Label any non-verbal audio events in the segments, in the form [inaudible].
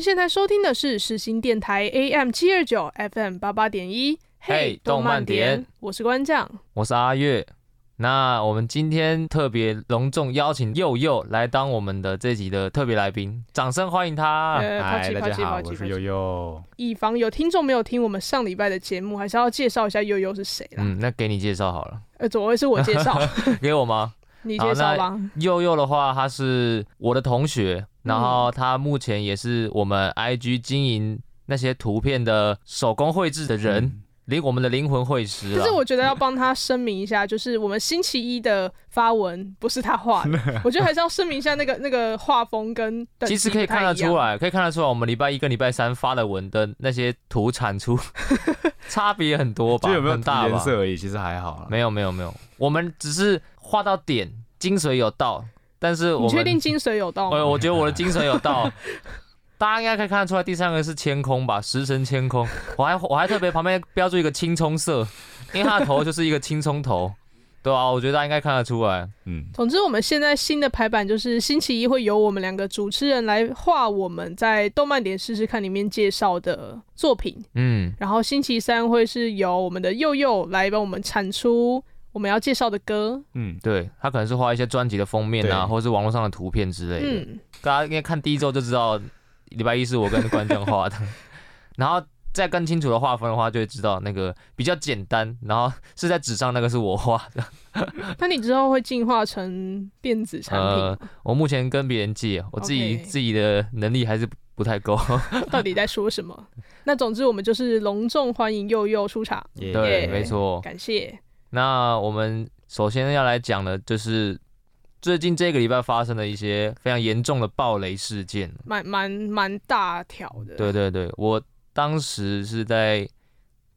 您现在收听的是世新电台 AM 七二九 FM 八八点一。嘿动漫点，我是关将，我是阿月。那我们今天特别隆重邀请佑佑来当我们的这集的特别来宾，掌声欢迎他！呃嗨，大家好，我是客气客气祐祐。以防有听众没有听我们上礼拜的节目，还是要介绍一下佑佑是谁啦。嗯，那给你介绍好了，呃，怎么会是我介绍？[laughs] 给我吗？你介绍吧。佑佑的话，他是我的同学，然后他目前也是我们 IG 经营那些图片的手工绘制的人。嗯灵我们的灵魂绘师，可是我觉得要帮他声明一下，就是我们星期一的发文不是他画的，[laughs] 我觉得还是要声明一下那个那个画风跟其实可以看得出来，可以看得出来，我们礼拜一跟礼拜三发的文的那些图产出 [laughs] 差别很多吧？就有没有很大吧？颜色而已，其实还好。没有没有没有，我们只是画到点，精髓有到，但是我你确定精髓有到吗？我觉得我的精髓有到。[laughs] 大家应该可以看得出来，第三个是千空吧，食神千空。我还我还特别旁边标注一个青葱色，因为他的头就是一个青葱头，对啊，我觉得大家应该看得出来。嗯，总之我们现在新的排版就是星期一会由我们两个主持人来画我们在动漫点试试看里面介绍的作品，嗯，然后星期三会是由我们的佑佑来帮我们产出我们要介绍的歌。嗯，对，他可能是画一些专辑的封面啊，或者是网络上的图片之类的。嗯，大家应该看第一周就知道。礼拜一是我跟关将画的，[laughs] 然后再更清楚的划分的话，就会知道那个比较简单，然后是在纸上那个是我画的。[laughs] 那你之后会进化成电子产品？呃，我目前跟别人借，我自己自己的能力还是不太够。[laughs] 到底在说什么？那总之我们就是隆重欢迎佑佑出场。对没错。感谢。那我们首先要来讲的就是。最近这个礼拜发生的一些非常严重的暴雷事件，蛮蛮蛮大条的。对对对，我当时是在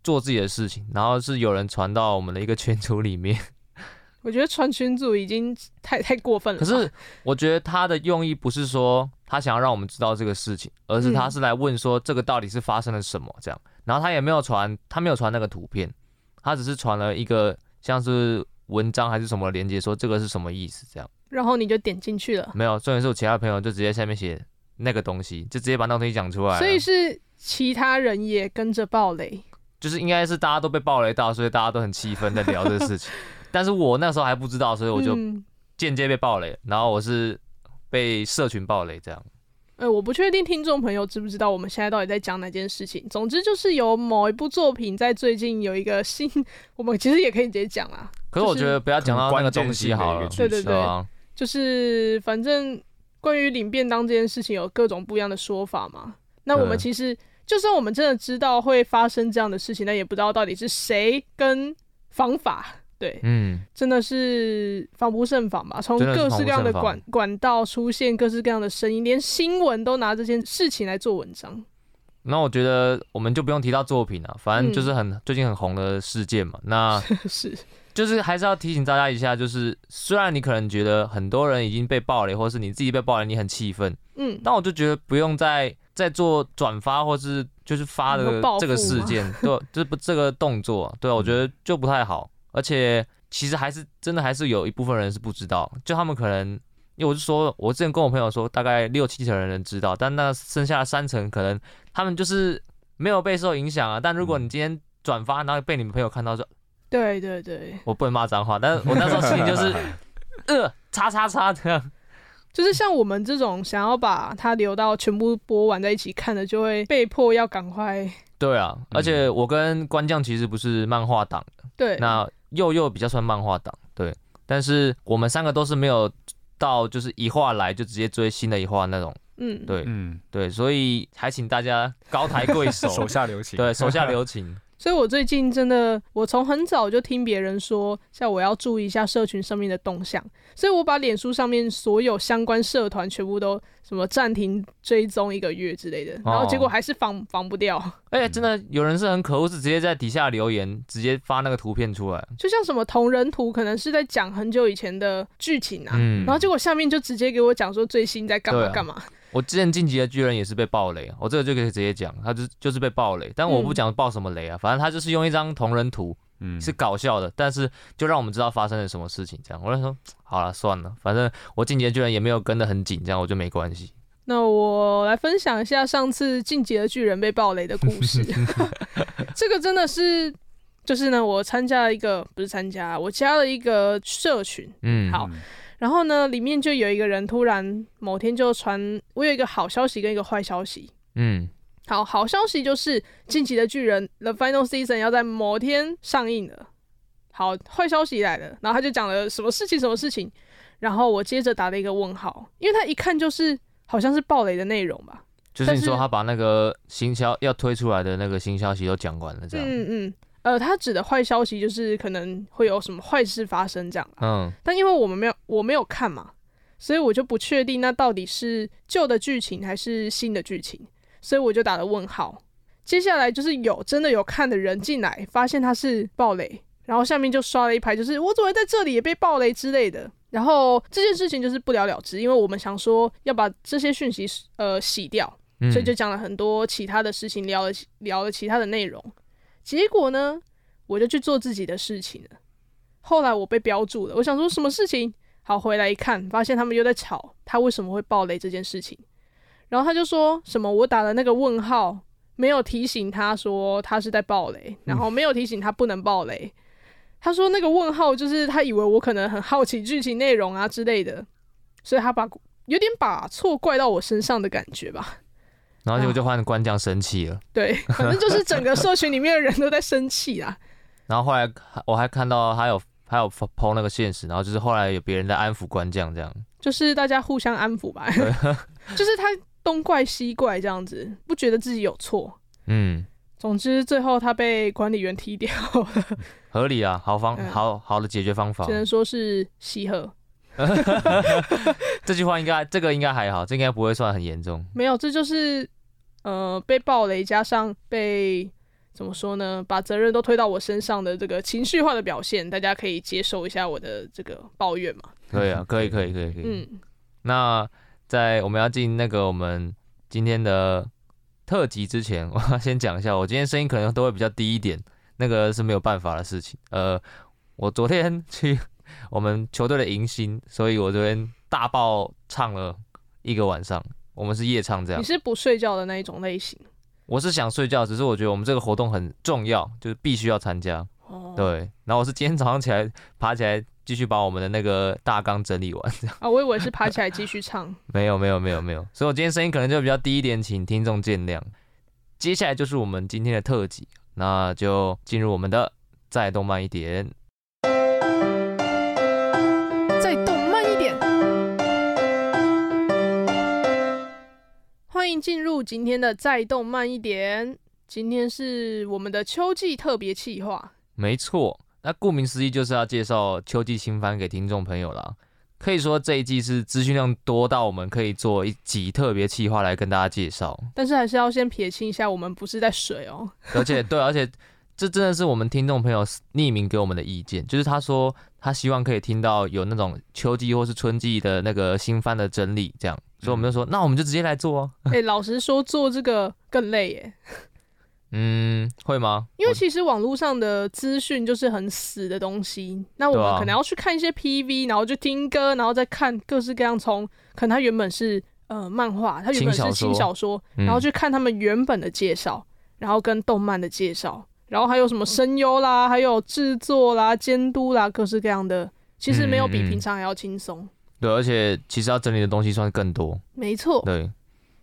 做自己的事情，然后是有人传到我们的一个群组里面。[laughs] 我觉得传群组已经太太过分了。可是我觉得他的用意不是说他想要让我们知道这个事情，而是他是来问说这个到底是发生了什么这样。然后他也没有传，他没有传那个图片，他只是传了一个像是。文章还是什么连接，说这个是什么意思？这样，然后你就点进去了。没有，重点是我其他朋友就直接下面写那个东西，就直接把那个东西讲出来。所以是其他人也跟着爆雷，就是应该是大家都被爆雷到，所以大家都很气愤在聊这个事情。[laughs] 但是我那时候还不知道，所以我就间接被爆雷，然后我是被社群爆雷这样。呃，我不确定听众朋友知不知道我们现在到底在讲哪件事情。总之就是有某一部作品在最近有一个新，我们其实也可以直接讲啦。可是我觉得不要讲到那个东西好了。对对对，就是反正关于领便当这件事情有各种不一样的说法嘛。那我们其实就算我们真的知道会发生这样的事情，但也不知道到底是谁跟方法。对，嗯，真的是防不胜防吧？从各式各样的管管道出现各式各样的声音，连新闻都拿这件事情来做文章。那我觉得我们就不用提到作品了，反正就是很、嗯、最近很红的事件嘛。那 [laughs] 是，就是还是要提醒大家一下，就是虽然你可能觉得很多人已经被爆雷，或是你自己被爆雷，你很气愤，嗯，但我就觉得不用再再做转发或是就是发的 [laughs] 这个事件，对，就是不这个动作，对，我觉得就不太好。而且其实还是真的还是有一部分人是不知道，就他们可能，因为我是说，我之前跟我朋友说，大概六七成的人知道，但那剩下的三成可能他们就是没有被受影响啊。但如果你今天转发，然后被你们朋友看到说，对对对，我不能骂脏话，但是我那时候心情就是，[laughs] 呃，叉叉叉这样，就是像我们这种想要把它留到全部播完在一起看的，就会被迫要赶快。对啊，而且我跟关将其实不是漫画党的，对，那。祐祐比较算漫画党，对，但是我们三个都是没有到就是一画来就直接追新的一画那种，嗯，对，嗯，对，所以还请大家高抬贵手，[laughs] 手下留情，对，手下留情。所以我最近真的，我从很早就听别人说，像我要注意一下社群上面的动向，所以我把脸书上面所有相关社团全部都什么暂停追踪一个月之类的，然后结果还是防防不掉。哎、欸，真的有人是很可恶，是直接在底下留言，直接发那个图片出来，就像什么同人图，可能是在讲很久以前的剧情啊，嗯，然后结果下面就直接给我讲说最新在干嘛干嘛。我之前晋级的巨人也是被爆雷，我这个就可以直接讲，他就就是被爆雷，但我不讲爆什么雷啊，反正他就是用一张同人图，嗯，是搞笑的，但是就让我们知道发生了什么事情，这样，我就说好了算了，反正我晋级的巨人也没有跟得很紧，这样我就没关系。那我来分享一下上次晋级的巨人被爆雷的故事，[laughs] 这个真的是，就是呢，我参加了一个不是参加，我加了一个社群，嗯，好。然后呢，里面就有一个人突然某天就传，我有一个好消息跟一个坏消息。嗯，好，好消息就是《进击的巨人》The Final Season 要在某天上映了。好，坏消息来了，然后他就讲了什么事情，什么事情。然后我接着打了一个问号，因为他一看就是好像是暴雷的内容吧。就是你说他把那个新消要推出来的那个新消息都讲完了，这样。嗯嗯。呃，他指的坏消息就是可能会有什么坏事发生这样。嗯，但因为我们没有，我没有看嘛，所以我就不确定那到底是旧的剧情还是新的剧情，所以我就打了问号。接下来就是有真的有看的人进来，发现他是爆雷，然后下面就刷了一排，就是我怎么会在这里也被爆雷之类的。然后这件事情就是不了了之，因为我们想说要把这些讯息呃洗掉，所以就讲了很多其他的事情，聊了聊了其他的内容。结果呢，我就去做自己的事情了。后来我被标注了，我想说什么事情？好，回来一看，发现他们又在吵他为什么会爆雷这件事情。然后他就说什么我打了那个问号，没有提醒他说他是在爆雷，然后没有提醒他不能爆雷。他说那个问号就是他以为我可能很好奇剧情内容啊之类的，所以他把有点把错怪到我身上的感觉吧。然后结果就换官将生气了，[laughs] 对，反正就是整个社群里面的人都在生气啊。[laughs] 然后后来我还看到他有还有 po 那个现实，然后就是后来有别人在安抚官将，这样就是大家互相安抚吧。[laughs] 就是他东怪西怪这样子，不觉得自己有错。嗯，总之最后他被管理员踢掉了，合理啊，好方好好的解决方法，只能说是喜贺。[laughs] 这句话应该这个应该还好，这应该不会算很严重。没有，这就是呃被暴雷加上被怎么说呢？把责任都推到我身上的这个情绪化的表现，大家可以接受一下我的这个抱怨嘛？可以啊，可以，可以，可以，可以。嗯，那在我们要进那个我们今天的特辑之前，我要先讲一下，我今天声音可能都会比较低一点，那个是没有办法的事情。呃，我昨天去。我们球队的迎新，所以我这边大爆唱了一个晚上。我们是夜唱这样。你是不睡觉的那一种类型？我是想睡觉，只是我觉得我们这个活动很重要，就是必须要参加。哦。对。然后我是今天早上起来爬起来继续把我们的那个大纲整理完这样。啊，我以为是爬起来继续唱。[laughs] 没有没有没有没有，所以我今天声音可能就比较低一点，请听众见谅。接下来就是我们今天的特辑，那就进入我们的再动慢一点。欢迎进入今天的再动慢一点。今天是我们的秋季特别企划，没错。那顾名思义就是要介绍秋季新番给听众朋友啦。可以说这一季是资讯量多到我们可以做一集特别企划来跟大家介绍。但是还是要先撇清一下，我们不是在水哦。而且 [laughs] 对，而且这真的是我们听众朋友匿名给我们的意见，就是他说他希望可以听到有那种秋季或是春季的那个新番的整理，这样。所以我们就说，那我们就直接来做哦。[laughs] 哎、欸，老实说，做这个更累耶。嗯，会吗？因为其实网络上的资讯就是很死的东西，那我们可能要去看一些 PV，然后就听歌，然后再看各式各样。从可能它原本是呃漫画，它原本是轻小说，然后去看他们原本的介绍，嗯、然后跟动漫的介绍，然后还有什么声优啦，还有制作啦、监督啦，各式各样的，其实没有比平常还要轻松。嗯嗯对，而且其实要整理的东西算是更多，没错。对，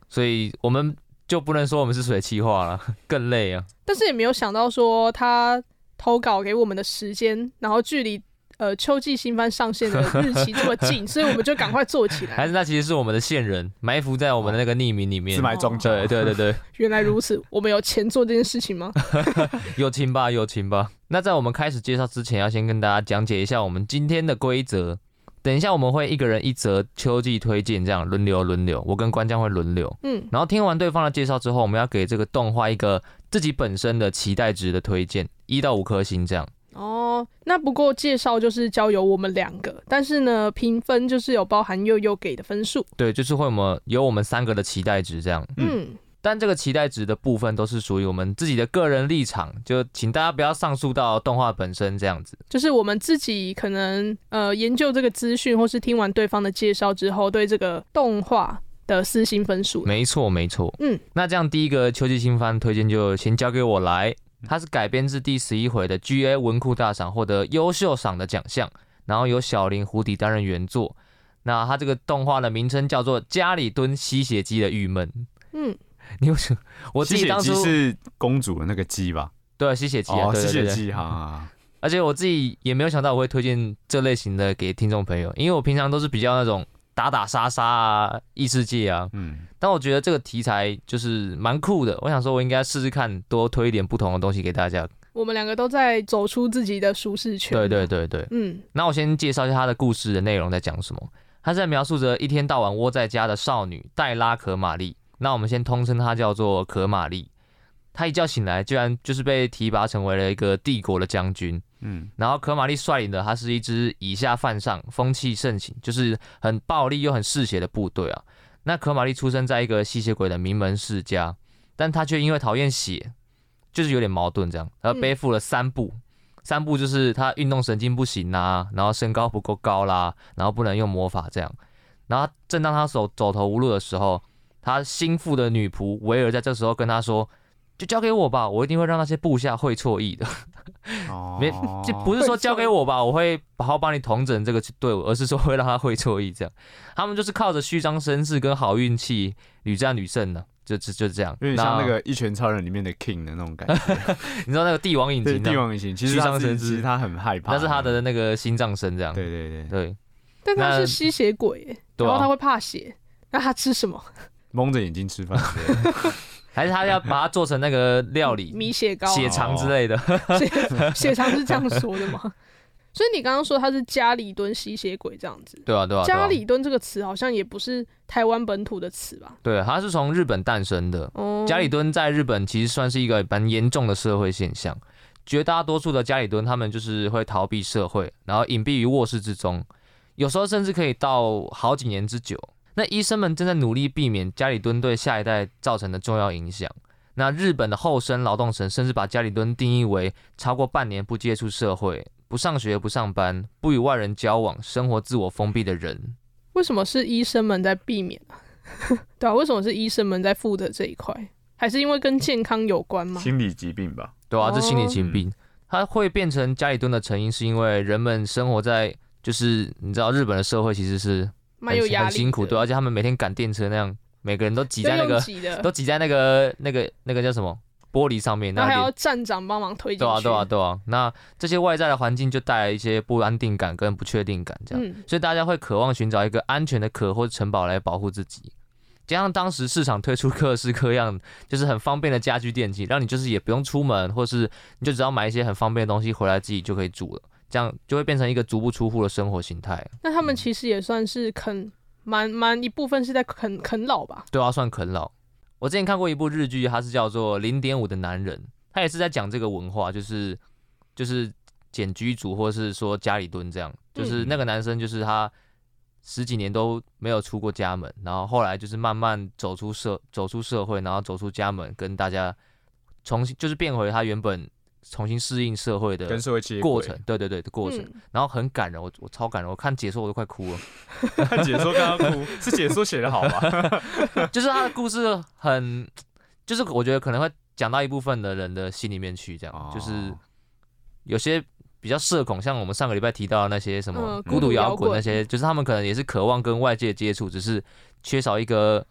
所以我们就不能说我们是水气化了，更累啊。但是也没有想到说他投稿给我们的时间，然后距离呃秋季新番上线的日期这么近，所以我们就赶快做起来。[laughs] 还是那其实是我们的线人埋伏在我们的那个匿名里面，自埋装甲。对对对对，[laughs] 原来如此，我们有钱做这件事情吗？[laughs] 有情吧，有情吧。那在我们开始介绍之前，要先跟大家讲解一下我们今天的规则。等一下，我们会一个人一则秋季推荐，这样轮流轮流，我跟关将会轮流。嗯，然后听完对方的介绍之后，我们要给这个动画一个自己本身的期待值的推荐，一到五颗星这样。哦，那不过介绍就是交由我们两个，但是呢，评分就是有包含悠悠给的分数。对，就是会我们有我们三个的期待值这样。嗯。嗯但这个期待值的部分都是属于我们自己的个人立场，就请大家不要上诉到动画本身这样子。就是我们自己可能呃研究这个资讯，或是听完对方的介绍之后，对这个动画的私心分数。没错，没错。嗯，那这样第一个秋季新番推荐就先交给我来。它是改编自第十一回的 GA 文库大赏获得优秀赏的奖项，然后由小林胡迪担任原作。那它这个动画的名称叫做《家里蹲吸血姬的郁闷》。嗯。[laughs] 你为什么？我自己当初是公主的那个鸡吧？对，吸血鸡啊，吸血鸡哈。而且我自己也没有想到我会推荐这类型的给听众朋友，因为我平常都是比较那种打打杀杀啊、异世界啊。嗯。但我觉得这个题材就是蛮酷的，我想说我应该试试看，多推一点不同的东西给大家。我们两个都在走出自己的舒适圈。对对对对，嗯。那我先介绍一下他的故事的内容在讲什么。他在描述着一天到晚窝在家的少女黛拉和玛丽。那我们先通称他叫做可玛丽。他一觉醒来，居然就是被提拔成为了一个帝国的将军。嗯，然后可玛丽率领的，他是一支以下犯上、风气盛行，就是很暴力又很嗜血的部队啊。那可玛丽出生在一个吸血鬼的名门世家，但他却因为讨厌血，就是有点矛盾这样，而背负了三不。三不就是他运动神经不行啊，然后身高不够高啦，然后不能用魔法这样。然后正当他走走投无路的时候，他心腹的女仆维尔在这时候跟他说：“就交给我吧，我一定会让那些部下会错意的。哦”没，就不是说交给我吧，我会好好帮你统整这个队伍，而是说会让他会错意。这样，他们就是靠着虚张声势跟好运气屡战屡胜的，就就就这样。有点像那个《一拳超人》里面的 King 的那种感觉。[laughs] 你知道那个帝王引擎？[laughs] 帝王隐形其实虚张声势，其实他很害怕，那是他的那个心脏声。这样。对对对对。但他是吸血鬼，然后他会怕血，那他吃什么？蒙着眼睛吃饭，[laughs] 还是他要把它做成那个料理，米血糕、血肠之类的？血 [laughs] 血肠是这样说的吗？[laughs] 所以你刚刚说他是家里蹲吸血鬼这样子，对啊对啊。家里蹲这个词好像也不是台湾本土的词吧？对，它是从日本诞生的。家里蹲在日本其实算是一个蛮严重的社会现象，绝大多数的家里蹲他们就是会逃避社会，然后隐蔽于卧室之中，有时候甚至可以到好几年之久。那医生们正在努力避免家里蹲对下一代造成的重要影响。那日本的厚生劳动省甚至把家里蹲定义为超过半年不接触社会、不上学、不上班、不与外人交往、生活自我封闭的人。为什么是医生们在避免啊？对啊，为什么是医生们在负责这一块？还是因为跟健康有关吗？心理疾病吧。对啊，这心理疾病，它会变成家里蹲的成因，是因为人们生活在就是你知道日本的社会其实是。蛮有压力，很辛苦，对，而且他们每天赶电车那样，每个人都挤在那个，[laughs] 都挤在那个那个那个叫什么玻璃上面，那还要站长帮忙推进去。对啊，对啊，对啊。那这些外在的环境就带来一些不安定感跟不确定感，这样，嗯，所以大家会渴望寻找一个安全的壳或者城堡来保护自己。加上当时市场推出各式各样，就是很方便的家居电器，让你就是也不用出门，或是你就只要买一些很方便的东西回来自己就可以煮了。这样就会变成一个足不出户的生活形态。那他们其实也算是啃，蛮蛮一部分是在啃啃老吧？对啊，算啃老。我之前看过一部日剧，它是叫做《零点五的男人》，他也是在讲这个文化，就是就是简居族，或者是说家里蹲这样。就是那个男生，就是他十几年都没有出过家门，然后后来就是慢慢走出社走出社会，然后走出家门，跟大家重新就是变回他原本。重新适应社会的跟社会接过程，对对对的过程，嗯、然后很感人，我我超感人，我看解说我都快哭了。看解说刚刚哭，[laughs] 是解说写的好吗？[laughs] 就是他的故事很，就是我觉得可能会讲到一部分的人的心里面去，这样，哦、就是有些比较社恐，像我们上个礼拜提到的那些什么孤独摇滚那些，就是他们可能也是渴望跟外界接触，只是缺少一个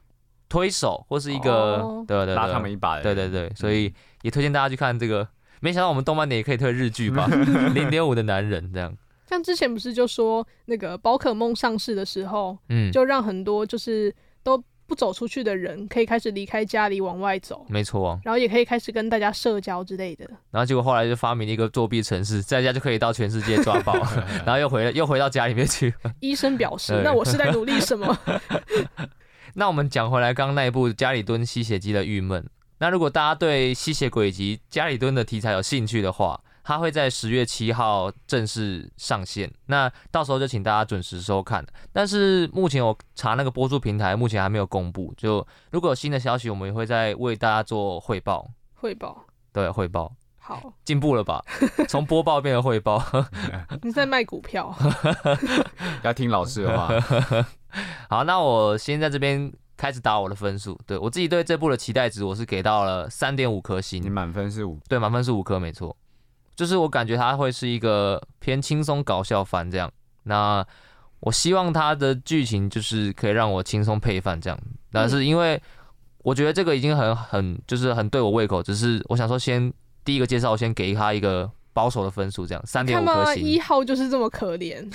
推手或是一个、哦、对，对对对，拉他们一把，对对对，所以也推荐大家去看这个。没想到我们动漫点也可以推日剧吧？[laughs] 零点五的男人这样，像之前不是就说那个宝可梦上市的时候，嗯，就让很多就是都不走出去的人可以开始离开家里往外走，没错啊，然后也可以开始跟大家社交之类的。然后结果后来就发明了一个作弊城市，在家就可以到全世界抓包，[laughs] 然后又回来又回到家里面去。医生表示，那我是在努力什么？[laughs] 那我们讲回来，刚刚那一部家里蹲吸血姬的郁闷。那如果大家对吸血鬼以及加里敦的题材有兴趣的话，它会在十月七号正式上线，那到时候就请大家准时收看。但是目前我查那个播出平台，目前还没有公布。就如果有新的消息，我们也会再为大家做汇报。汇报，对，汇报。好，进步了吧？从播报变成汇报。[laughs] 你在卖股票？[laughs] 要听老师的话。好，那我先在这边开始打我的分数。对，我自己对这部的期待值，我是给到了三点五颗星。你满分是五？对，满分是五颗，没错。就是我感觉它会是一个偏轻松搞笑番这样，那我希望它的剧情就是可以让我轻松配饭这样，但是因为我觉得这个已经很很就是很对我胃口，只是我想说先第一个介绍，我先给他一个保守的分数这样，三点五颗星。一号就是这么可怜，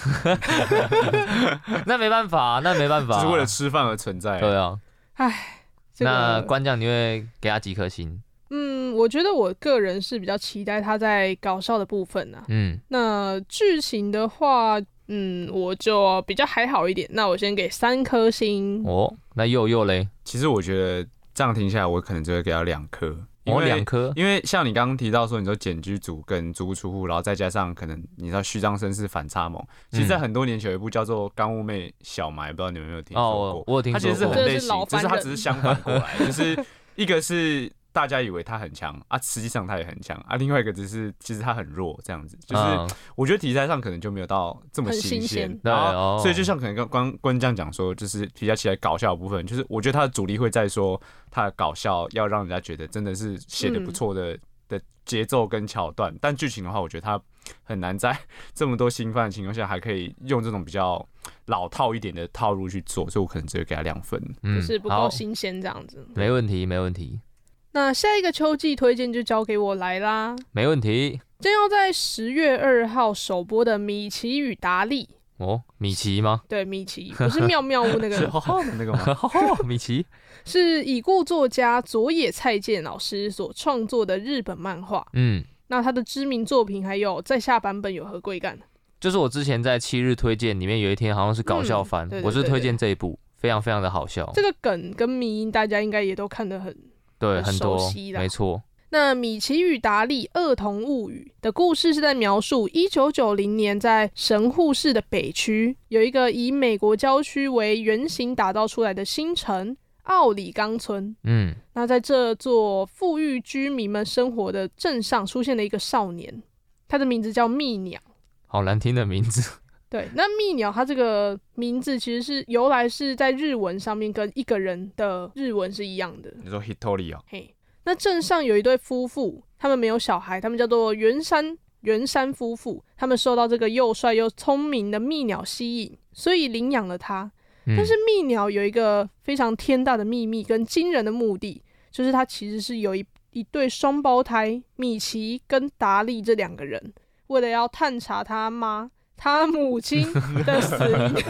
[laughs] 那没办法，那没办法，只是为了吃饭而存在。对啊，唉，那关将你会给他几颗星？嗯，我觉得我个人是比较期待他在搞笑的部分啊。嗯，那剧情的话，嗯，我就比较还好一点。那我先给三颗星。哦，那又又嘞？其实我觉得这样听下来，我可能就会给他两颗。哦，两颗。因为像你刚刚提到说，你说简居族跟租不出户，然后再加上可能你知道虚张声势反差萌。其实，在很多年前有一部叫做《干物妹小埋》，不知道你们有没有听说过？哦，我有听说过。它其实是很类型，只是它只是相反过来，就是一个是。大家以为他很强啊，实际上他也很强啊。另外一个只是其实他很弱，这样子就是我觉得题材上可能就没有到这么新鲜。然后所以就像可能跟关关将讲说，就是比较起来搞笑的部分，就是我觉得他的主力会在说他的搞笑要让人家觉得真的是写的不错的的节奏跟桥段。但剧情的话，我觉得他很难在这么多新番的情况下还可以用这种比较老套一点的套路去做，所以我可能只会给他两分，就是不够新鲜这样子。没问题，没问题。那下一个秋季推荐就交给我来啦，没问题。将要在十月二号首播的《米奇与达利》哦，米奇吗？对，米奇不是妙妙屋那个，[laughs] 是浩浩的那个吗？[laughs] 米奇是已故作家佐野菜健老师所创作的日本漫画。嗯，那他的知名作品还有在下版本有何贵干？就是我之前在七日推荐里面有一天好像是搞笑番，嗯、我是推荐这一部，非常非常的好笑。这个梗跟迷因大家应该也都看得很。对，很多，没错。那《米奇与达利：恶童物语》的故事是在描述一九九零年在神户市的北区，有一个以美国郊区为原型打造出来的新城——奥里冈村。嗯，那在这座富裕居民们生活的镇上，出现了一个少年，他的名字叫蜜鸟。好难听的名字。对，那蜜鸟它这个名字其实是由来是在日文上面跟一个人的日文是一样的。你说 Hitori 啊？嘿，那镇上有一对夫妇，他们没有小孩，他们叫做原山原山夫妇，他们受到这个又帅又聪明的蜜鸟吸引，所以领养了它。嗯。但是蜜鸟有一个非常天大的秘密跟惊人的目的，就是它其实是有一一对双胞胎米奇跟达利这两个人，为了要探查他妈。他母亲的死因，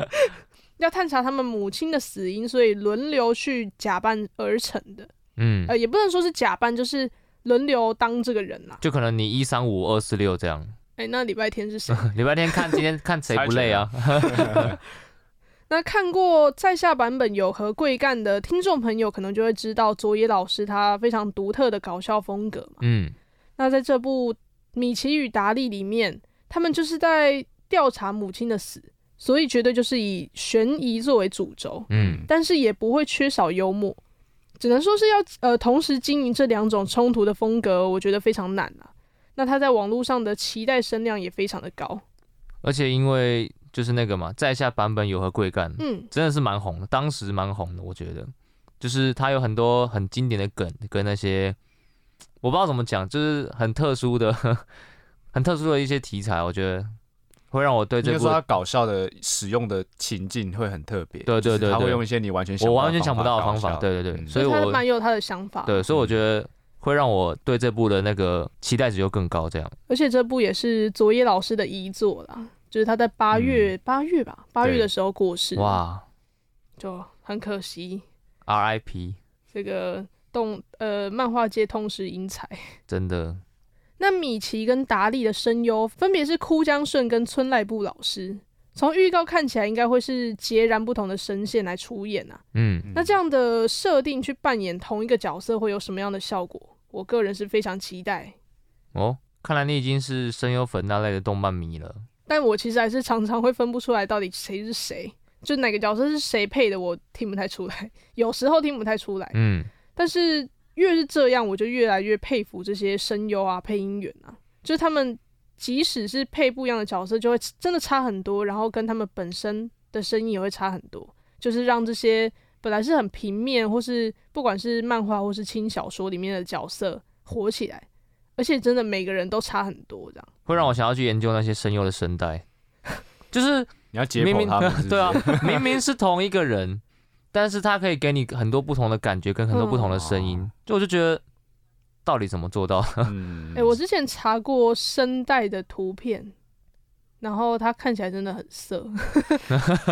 [laughs] 要探查他们母亲的死因，所以轮流去假扮而成的。嗯，呃，也不能说是假扮，就是轮流当这个人啦。就可能你一三五二四六这样。哎、欸，那礼拜天是谁？[laughs] 礼拜天看今天看谁不累啊？[laughs] 那看过在下版本有和贵干的听众朋友，可能就会知道佐野老师他非常独特的搞笑风格嘛。嗯，那在这部《米奇与达利》里面。他们就是在调查母亲的死，所以绝对就是以悬疑作为主轴，嗯，但是也不会缺少幽默，只能说是要呃同时经营这两种冲突的风格，我觉得非常难啊。那他在网络上的期待声量也非常的高，而且因为就是那个嘛，在下版本有何贵干，嗯，真的是蛮红的，当时蛮红的，我觉得就是他有很多很经典的梗跟那些我不知道怎么讲，就是很特殊的。很特殊的一些题材，我觉得会让我对这部说他搞笑的使用的情境会很特别。对对对，他会用一些你完全想我完全想不到的方法。对对对，所以我蛮有他的想法。对，所以我觉得会让我对这部的那个期待值就更高。这样，而且这部也是佐野老师的遗作啦，就是他在八月八、嗯、月吧，八月的时候过世，哇，就很可惜。R.I.P. 这个动呃漫画界痛失英才，真的。那米奇跟达利的声优分别是枯江顺跟村濑部老师。从预告看起来，应该会是截然不同的声线来出演啊。嗯，那这样的设定去扮演同一个角色，会有什么样的效果？我个人是非常期待。哦，看来你已经是声优粉那类的动漫迷了。但我其实还是常常会分不出来到底谁是谁，就哪个角色是谁配的，我听不太出来。有时候听不太出来。嗯，但是越是这样，我就越来越佩服这些声优啊、配音员啊，就是他们。即使是配不一样的角色，就会真的差很多，然后跟他们本身的声音也会差很多，就是让这些本来是很平面，或是不管是漫画或是轻小说里面的角色火起来，而且真的每个人都差很多，这样会让我想要去研究那些声优的声带，就是 [laughs] 你要解剖他们是不是？[laughs] 对啊，明明是同一个人，但是它可以给你很多不同的感觉跟很多不同的声音，嗯、就我就觉得。到底怎么做到？[laughs] 嗯，哎，我之前查过声带的图片，然后它看起来真的很色，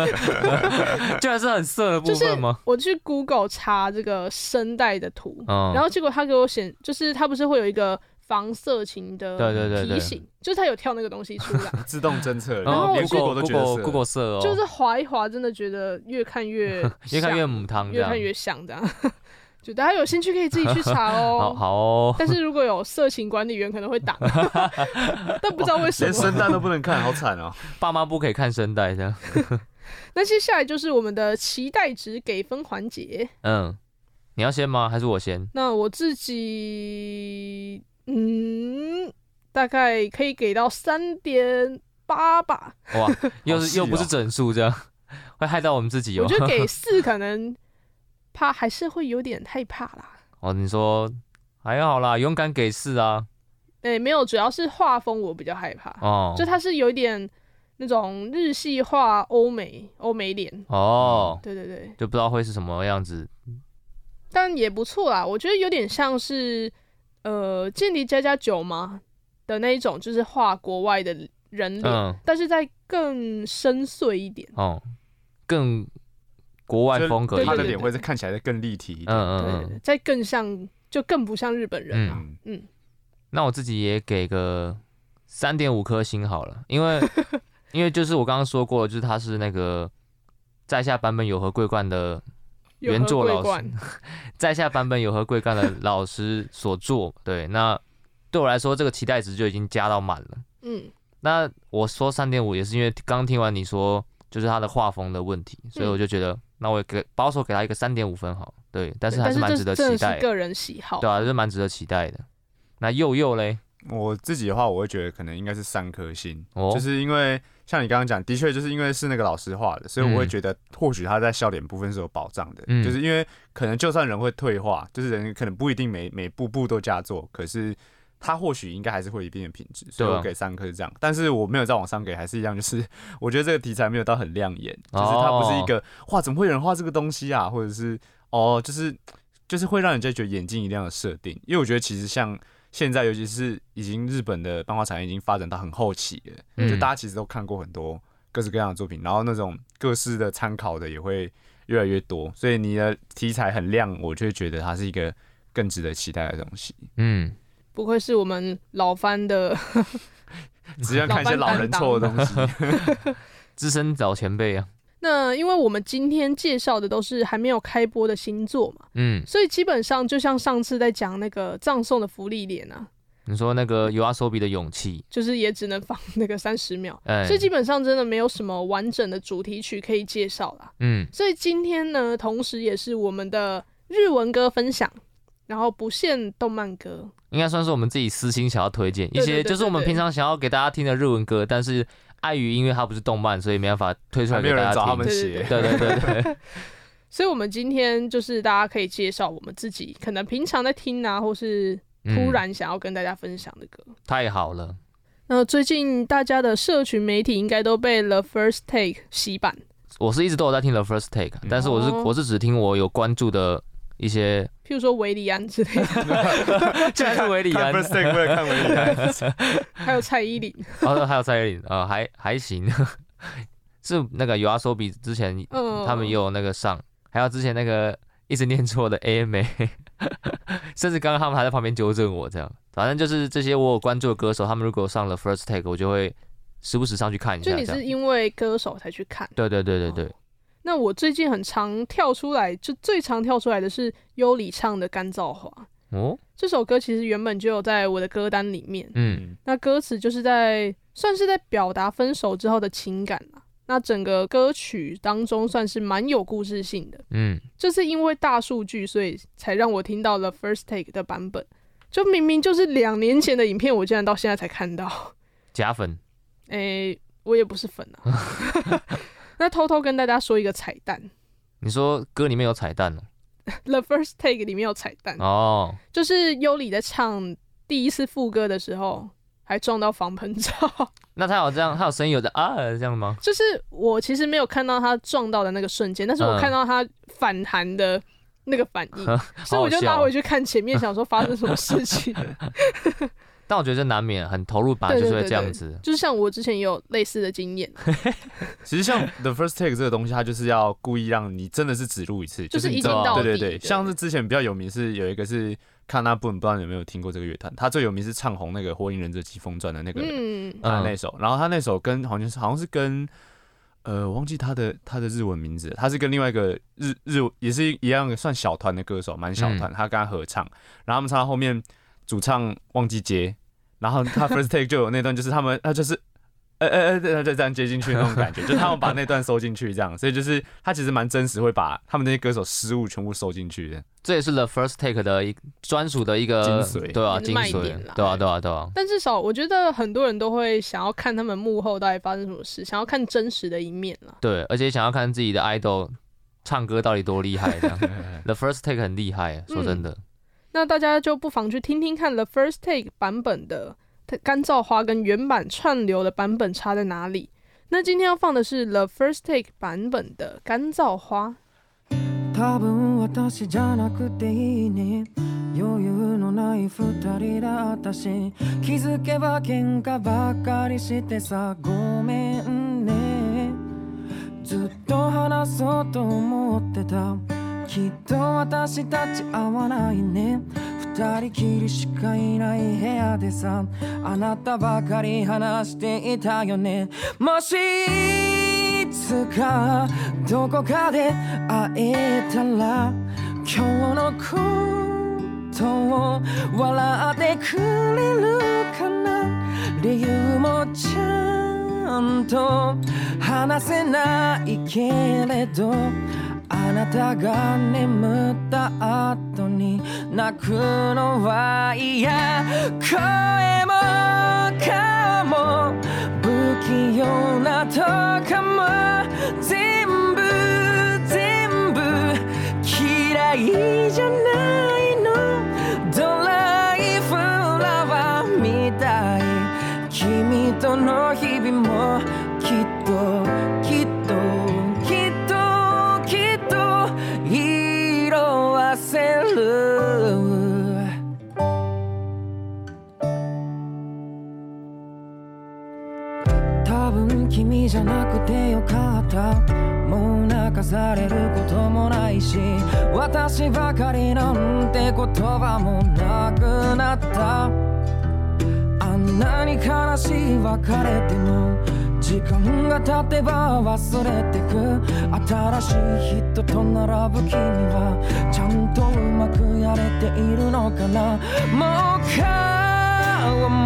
[laughs] 居然是很色的部分吗？我去 Google 查这个声带的图，嗯，然后结果它给我显，就是它不是会有一个防色情的对对对提醒，就是它有跳那个东西出来，[laughs] 自动侦测，然后连 Google 都觉得 Google 色哦，就是滑一滑，真的觉得越看越 [laughs] 越看越母汤，越看越像这样。就大家有兴趣可以自己去查哦。[laughs] 好，好哦。但是如果有色情管理员可能会打，但不知道为什么。连声带都不能看，好惨哦。爸妈不可以看声带这样。那接下来就是我们的期待值给分环节。嗯，你要先吗？还是我先？那我自己，嗯，大概可以给到三点八吧。哇，[laughs] 又是、哦、又不是整数这样，[laughs] 会害到我们自己哦。我觉得给四可能。怕还是会有点害怕啦。[laughs] 哦，你说还好啦，勇敢给四啊。哎、欸，没有，主要是画风我比较害怕。哦，就它是有一点那种日系画欧美欧美脸。哦，对对对，就不知道会是什么样子。但也不错啦，我觉得有点像是呃《间谍加加酒》吗的那一种，就是画国外的人脸，嗯、但是在更深邃一点。哦，更。国外风格，他的脸会是看起来更立体一点，嗯嗯嗯，再更像，就更不像日本人啊。嗯，嗯，那我自己也给个三点五颗星好了，因为 [laughs] 因为就是我刚刚说过，就是他是那个在下版本有何桂冠的原作老师，[laughs] 在下版本有何贵干的老师所作，对，那对我来说这个期待值就已经加到满了。嗯，那我说三点五也是因为刚听完你说就是他的画风的问题，所以我就觉得。嗯那我也给保守给他一个三点五分好，对，但是还是蛮值得期待。个人喜好，对啊，是蛮值得期待的。那佑佑嘞，我自己的话，我会觉得可能应该是三颗星，哦、就是因为像你刚刚讲，的确就是因为是那个老师画的，所以我会觉得或许他在笑点部分是有保障的，嗯、就是因为可能就算人会退化，就是人可能不一定每每步步都佳作，可是。他或许应该还是会有一定的品质，所以我给三颗是这样。但是我没有再往上给，还是一样，就是 [laughs] 我觉得这个题材没有到很亮眼，就是它不是一个哇，怎么会有人画这个东西啊？或者是哦，就是就是会让人家觉得眼睛一亮的设定。因为我觉得其实像现在，尤其是已经日本的漫画产业已经发展到很后期了，就大家其实都看过很多各式各样的作品，然后那种各式的参考的也会越来越多，所以你的题材很亮，我就会觉得它是一个更值得期待的东西。嗯。不愧是我们老番的，[laughs] 只要看一些老人错的东西，[laughs] 资深老前辈啊。那因为我们今天介绍的都是还没有开播的新作嘛，嗯，所以基本上就像上次在讲那个葬送的福利脸啊，你说那个 YOASOBI 的勇气，就是也只能放那个三十秒，欸、所以基本上真的没有什么完整的主题曲可以介绍啦。嗯，所以今天呢，同时也是我们的日文歌分享。然后不限动漫歌，应该算是我们自己私心想要推荐一些，就是我们平常想要给大家听的日文歌，但是碍于因为它不是动漫，所以没办法推出来给大家听。没有人找他们写，对对对对，对。[laughs] 所以，我们今天就是大家可以介绍我们自己可能平常在听啊，或是突然想要跟大家分享的歌。嗯、太好了。那最近大家的社群媒体应该都被 The First Take 洗版。我是一直都有在听 The First Take，但是我是、哦、我是只听我有关注的。一些，譬如说维里安之类的，[laughs] 竟然是韦礼安，看 First Take 为了看韦礼安，还有蔡依林，哦，还有蔡依林，呃，还还行，[laughs] 是那个 YOASOBI 之前，嗯，他们也有那个上，还有之前那个一直念错的 AMA，[laughs] 甚至刚刚他们还在旁边纠正我，这样，反正就是这些我有关注的歌手，他们如果上了 First Take，我就会时不时上去看一下。就你是因为歌手才去看？对对对对对。哦那我最近很常跳出来，就最常跳出来的是优里唱的《干燥花》哦。这首歌其实原本就有在我的歌单里面。嗯，那歌词就是在算是在表达分手之后的情感啦。那整个歌曲当中算是蛮有故事性的。嗯，就是因为大数据，所以才让我听到了 First Take 的版本。就明明就是两年前的影片，我竟然到现在才看到。假粉？哎、欸，我也不是粉啊。[laughs] 那偷偷跟大家说一个彩蛋，你说歌里面有彩蛋哦？The First Take 里面有彩蛋哦，就是优里在唱第一次副歌的时候，还撞到防喷罩。[laughs] 那他有这样，他有声音有的啊这样吗？就是我其实没有看到他撞到的那个瞬间，但是我看到他反弹的那个反应，[laughs] 嗯、所以我就拿回去看前面，想说发生什么事情。[laughs] 但我觉得这难免很投入吧，就是会这样子。就是像我之前也有类似的经验。[laughs] 其实像 The First Take 这个东西，它就是要故意让你真的是只录一次，就是你知道，对对对。像是之前比较有名是有一个是看那部分，不知道你有没有听过这个乐团？他最有名是唱红那个《火影忍者疾风传》的那个嗯他那首，然后他那首跟好像是好像是跟呃忘记他的他的日文名字，他是跟另外一个日日也是一样的算小团的歌手，蛮小团，他跟他合唱，然后他们唱到后面。主唱忘记接，然后他 [laughs] first take 就有那段，就是他们，他就是，呃呃呃，对对，这样接进去那种感觉，[laughs] 就他们把那段收进去，这样，所以就是他其实蛮真实，会把他们那些歌手失误全部收进去的。这也是 the first take 的一专属的一个精髓，对啊，精髓，对啊，对啊，对啊。但至少我觉得很多人都会想要看他们幕后到底发生什么事，想要看真实的一面了。对，而且想要看自己的 idol 唱歌到底多厉害，这样。[laughs] the first take 很厉害，说真的。嗯那大家就不妨去听听看 The First Take 版本的《干燥花》跟原版串流的版本差在哪里？那今天要放的是 The First Take 版本的《干燥花》。きっと私たち合わないね。二人きりしかいない部屋でさあなたばかり话していたよね。もしいつかどこかで会えたら今日のことを笑ってくれるかな。理由もちゃんと话せないけれどあなたが眠った后に泣くのは嫌声も。颜も不器用なとかも。全部全部嫌いじゃないの。ドライフラワーみたい。君との日々もきっと。じゃなくてよかった。もう泣かされることもないし私ばかりなんて言叶もなくなった。あんなに悲しい别れても时间が経てば忘れてく。新しい人と并ぶ君はちゃんとうまくやれているのかな。もう颜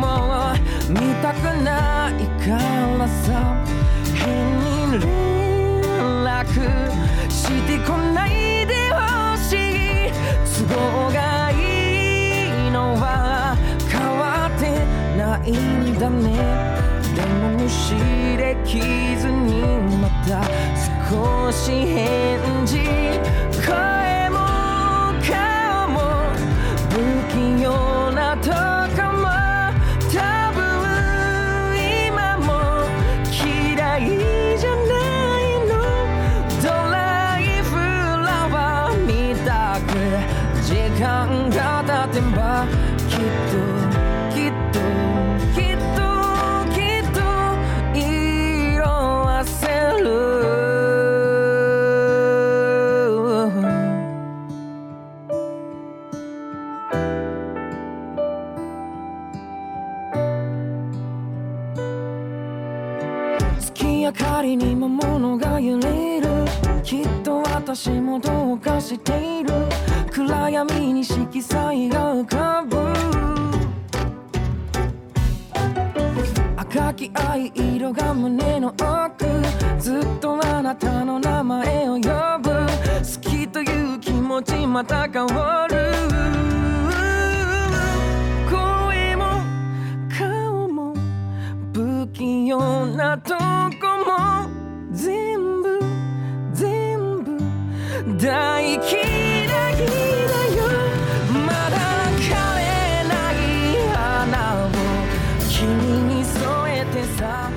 も见たくないからさ。変に连络してこないでほしい都合がいいのは変わってないんだねでも无视できずにまた少し返事声も颜も不器用なとしている。暗暗に色彩が浮かぶ。赤き爱色が胸の奥。ずっとあなたの名前を呼ぶ。好きという気持ちまた変わる。声も颜も不器用なとこも全部大嫌いだよまだ枯れない花を君に添えてさ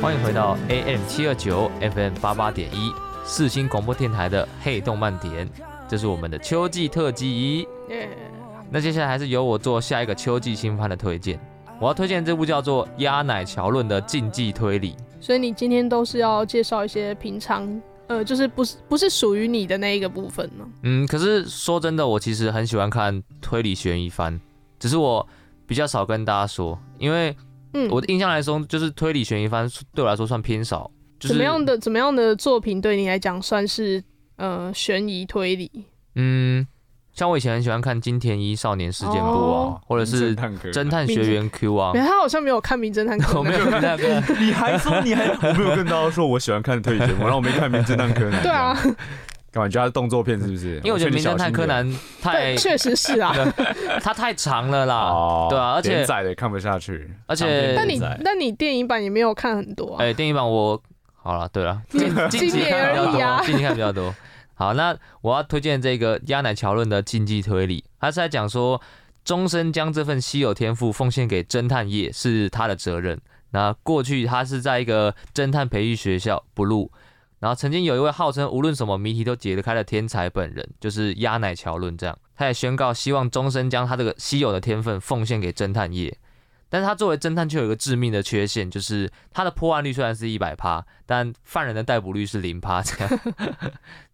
欢迎回到 AM 七二九 FM 八八点一世新广播电台的嘿动漫点，这是我们的秋季特辑。Yeah. 那接下来还是由我做下一个秋季新番的推荐。我要推荐这部叫做《鸭乃桥论》的竞技推理。所以你今天都是要介绍一些平常。 呃，就是不是不是属于你的那一个部分呢？嗯，可是说真的，我其实很喜欢看推理悬疑番，只是我比较少跟大家说，因为嗯，我的印象来说，就是推理悬疑番对我来说算偏少。就是、怎么样的怎么样的作品对你来讲算是呃悬疑推理？嗯。像我以前很喜欢看《金田一少年事件簿》啊，或者是《侦探学员 Q》啊。他好像没有看《名侦探柯南》。[laughs] 我没有看《。[laughs] 你还说你还我没有跟大家说我喜欢看推理节目，然后我没看《名侦探柯南》。[laughs] 对啊，干嘛？觉得他是动作片是不是？因为我觉得《名侦探柯南》太确实是啊，它太长了啦。对啊，而且连载的看不下去。而且，那你那你电影版也没有看很多。哎，电影版我好了，对了，近近期看比较多，近期看比较多。好，那我要推荐这个鸭乃乔论的竞技推理，他是在讲说，终身将这份稀有天赋奉献给侦探业是他的责任。那过去他是在一个侦探培育学校 Blue，然后曾经有一位号称无论什么谜题都解得开的天才本人，就是鸭乃乔论这样，他也宣告希望终身将他这个稀有的天分奉献给侦探业。但是他作为侦探却有一个致命的缺陷，就是他的破案率虽然是一百趴，但犯人的逮捕率是零趴这样。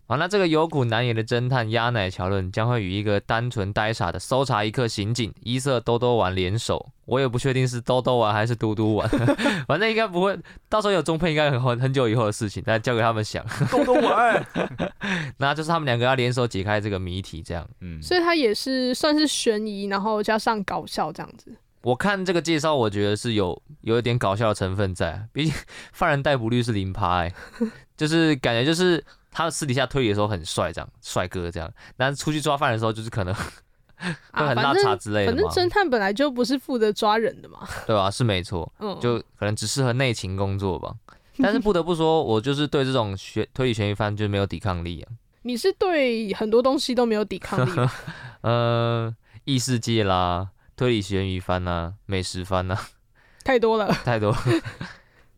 好，那这个有苦难言的侦探鸭乃桥论将会与一个单纯呆傻的搜查一刻刑警伊色多多丸联手，我也不确定是兜兜丸还是嘟嘟丸，[laughs] 反正应该不会，到时候有中配应该很很久以后的事情，但交给他们想。多多丸，[laughs] 那就是他们两个要联手解开这个谜题，这样。嗯，所以它也是算是悬疑，然后加上搞笑这样子。我看这个介绍，我觉得是有有一点搞笑的成分在，毕竟 [laughs] 犯人逮捕率是零趴，哎，就是感觉就是。他私底下推理的时候很帅，这样帅哥这样，但是出去抓犯人的时候就是可能 [laughs] 会很拉碴之类的。反正侦探本来就不是负责抓人的嘛，对吧？是没错，就可能只适合内勤工作吧。[laughs] 但是不得不说，我就是对这种学推理悬疑番就没有抵抗力啊。你是对很多东西都没有抵抗力吗？[laughs] 呃，异世界啦，推理悬疑番呐，美食番呐，太多了，太多。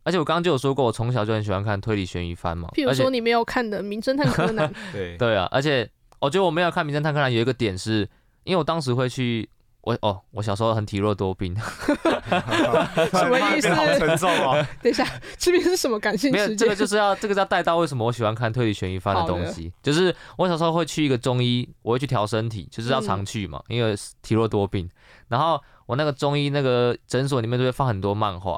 而且我刚刚就有说过，我从小就很喜欢看推理悬疑番嘛。譬如说你没有看的《名侦探柯南》。[laughs] 对对啊，而且我觉得我没有看《名侦探柯南》有一个点是，因为我当时会去，我哦，我小时候很体弱多病。什么意思？好沉重哦。等一下，这边是什么感性？没有，这个就是要这个要带到为什么我喜欢看推理悬疑番的东西。就是我小时候会去一个中医，我会去调身体，就是要常去嘛，嗯、因为体弱多病。然后我那个中医那个诊所里面都会放很多漫画。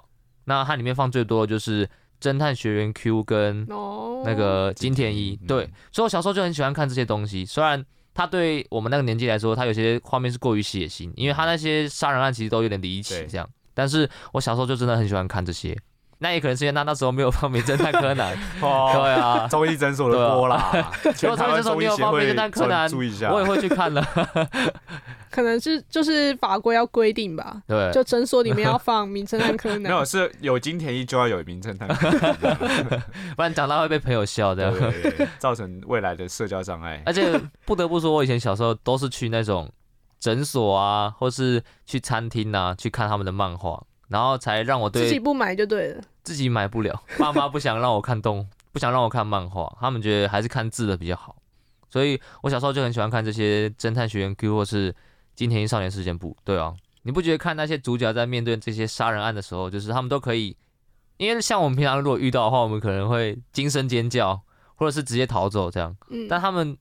那它里面放最多的就是《侦探学员 Q》跟那个金田一，对，所以我小时候就很喜欢看这些东西。虽然它对我们那个年纪来说，它有些画面是过于血腥，因为它那些杀人案其实都有点离奇这样。但是我小时候就真的很喜欢看这些。那也可能是因为他那时候没有放《名侦探柯南》[laughs] [laughs] 对啊，中医诊所的锅啦。[laughs] 如果中医诊所没有放《名侦探柯南》，我也会去看的。可能是就是法规要规定吧，对，就诊所里面要放《名侦探柯南》。没有，是有金田一就要有《名侦探柯南》，不然长大会被朋友笑这样，造成未来的社交障碍。而且不得不说，我以前小时候都是去那种诊所啊，或是去餐厅啊，去看他们的漫画。然后才让我对自己不买就对了，自己买不了，[laughs] 爸妈不想让我看动，不想让我看漫画，他们觉得还是看字的比较好。所以我小时候就很喜欢看这些侦探学院 Q 或是金田一少年事件簿。对啊，你不觉得看那些主角在面对这些杀人案的时候，就是他们都可以，因为像我们平常如果遇到的话，我们可能会惊声尖叫，或者是直接逃走这样。嗯，但他们